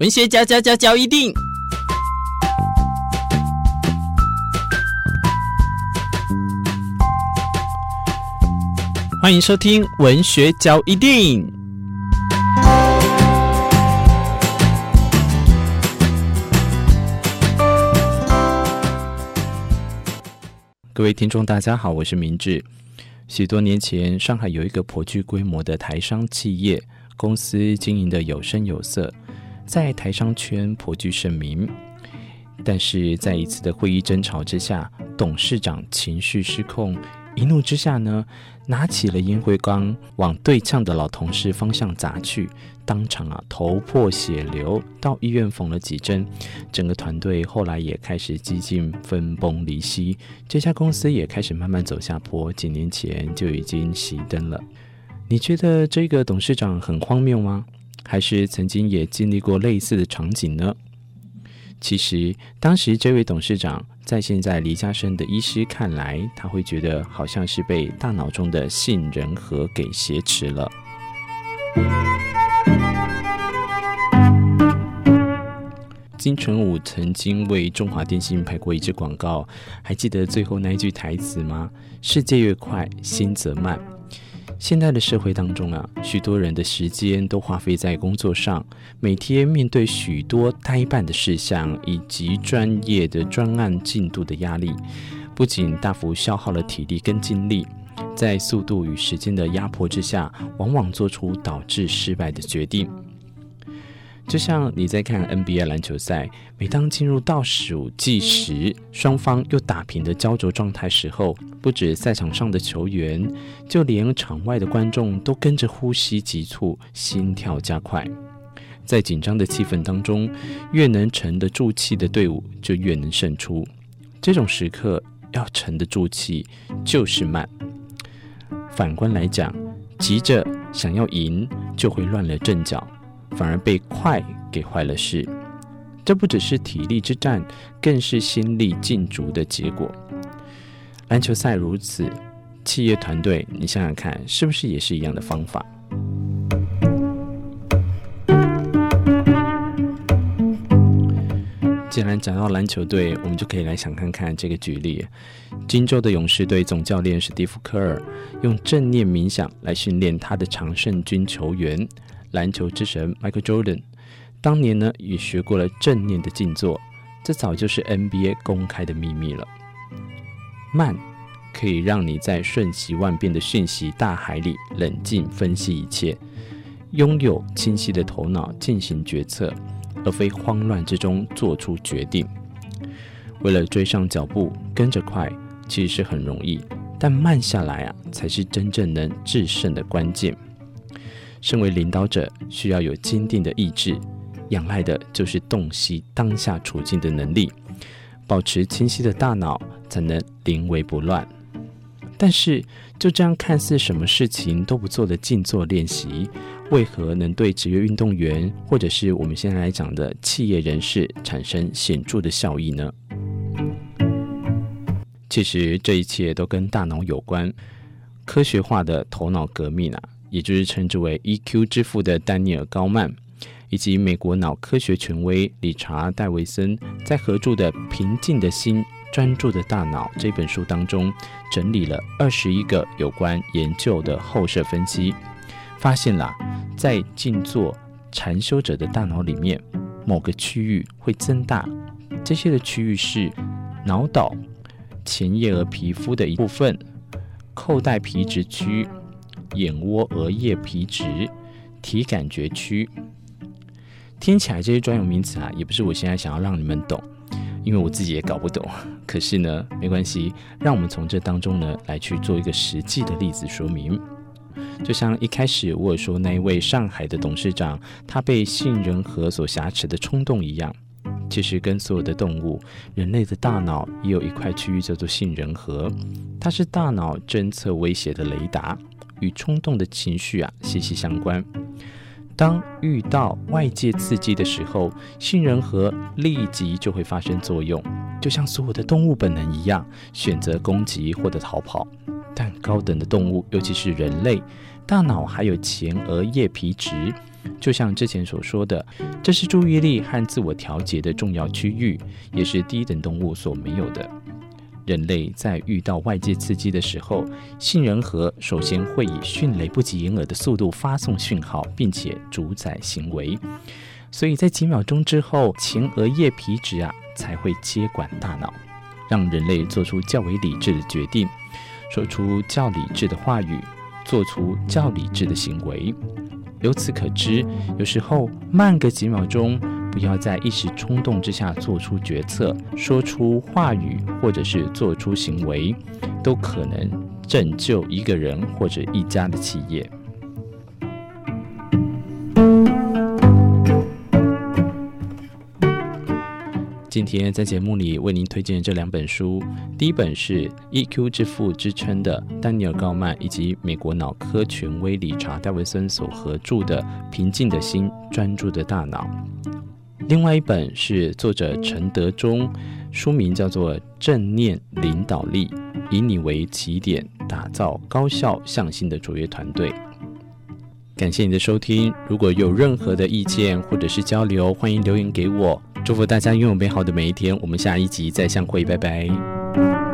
文学交交交交一定，欢迎收听文学交一定。各位听众，大家好，我是明志。许多年前，上海有一个颇具规模的台商企业公司，经营的有声有色。在台商圈颇具盛名，但是在一次的会议争吵之下，董事长情绪失控，一怒之下呢，拿起了烟灰缸往对呛的老同事方向砸去，当场啊头破血流，到医院缝了几针。整个团队后来也开始几近分崩离析，这家公司也开始慢慢走下坡，几年前就已经熄灯了。你觉得这个董事长很荒谬吗？还是曾经也经历过类似的场景呢？其实，当时这位董事长在现在黎家生的医师看来，他会觉得好像是被大脑中的杏仁核给挟持了。金城武曾经为中华电信拍过一支广告，还记得最后那一句台词吗？世界越快，心则慢。现在的社会当中啊，许多人的时间都花费在工作上，每天面对许多待办的事项以及专业的专案进度的压力，不仅大幅消耗了体力跟精力，在速度与时间的压迫之下，往往做出导致失败的决定。就像你在看 NBA 篮球赛，每当进入倒数计时，双方又打平的焦灼状态时候，不止赛场上的球员，就连场外的观众都跟着呼吸急促，心跳加快。在紧张的气氛当中，越能沉得住气的队伍就越能胜出。这种时刻要沉得住气，就是慢。反观来讲，急着想要赢，就会乱了阵脚。反而被快给坏了事，这不只是体力之战，更是心力尽逐的结果。篮球赛如此，企业团队，你想想看，是不是也是一样的方法？既然讲到篮球队，我们就可以来想看看这个举例：金州的勇士队总教练史蒂夫·科尔用正念冥想来训练他的常胜军球员。篮球之神 Michael Jordan 当年呢也学过了正念的静坐，这早就是 NBA 公开的秘密了。慢可以让你在瞬息万变的讯息大海里冷静分析一切，拥有清晰的头脑进行决策，而非慌乱之中做出决定。为了追上脚步，跟着快其实是很容易，但慢下来啊，才是真正能制胜的关键。身为领导者，需要有坚定的意志，仰赖的就是洞悉当下处境的能力，保持清晰的大脑，才能临危不乱。但是，就这样看似什么事情都不做的静坐练习，为何能对职业运动员或者是我们现在来讲的企业人士产生显著的效益呢？其实，这一切都跟大脑有关，科学化的头脑革命啊。也就是称之为 EQ 之父的丹尼尔·高曼，以及美国脑科学权威理查·戴维森在合著的《平静的心，专注的大脑》这本书当中，整理了二十一个有关研究的后设分析，发现了在静坐禅修者的大脑里面，某个区域会增大，这些的区域是脑岛、前叶额皮肤的一部分、扣带皮质区。眼窝额叶皮质、体感觉区，听起来这些专有名词啊，也不是我现在想要让你们懂，因为我自己也搞不懂。可是呢，没关系，让我们从这当中呢来去做一个实际的例子说明。就像一开始我说那一位上海的董事长，他被杏仁核所挟持的冲动一样，其实跟所有的动物，人类的大脑也有一块区域叫做杏仁核，它是大脑侦测威胁的雷达。与冲动的情绪啊息息相关。当遇到外界刺激的时候，杏仁核立即就会发生作用，就像所有的动物本能一样，选择攻击或者逃跑。但高等的动物，尤其是人类，大脑还有前额叶皮质，就像之前所说的，这是注意力和自我调节的重要区域，也是低等动物所没有的。人类在遇到外界刺激的时候，杏仁核首先会以迅雷不及掩耳的速度发送讯号，并且主宰行为。所以在几秒钟之后，前额叶皮质啊才会接管大脑，让人类做出较为理智的决定，说出较理智的话语，做出较理智的行为。由此可知，有时候慢个几秒钟。不要在一时冲动之下做出决策、说出话语，或者是做出行为，都可能拯救一个人或者一家的企业。今天在节目里为您推荐这两本书，第一本是 EQ 之父之称的丹尼尔·高曼以及美国脑科权威理查·戴维森所合著的《平静的心，专注的大脑》。另外一本是作者陈德忠，书名叫做《正念领导力》，以你为起点，打造高效向心的卓越团队。感谢你的收听，如果有任何的意见或者是交流，欢迎留言给我。祝福大家拥有美好的每一天，我们下一集再相会，拜拜。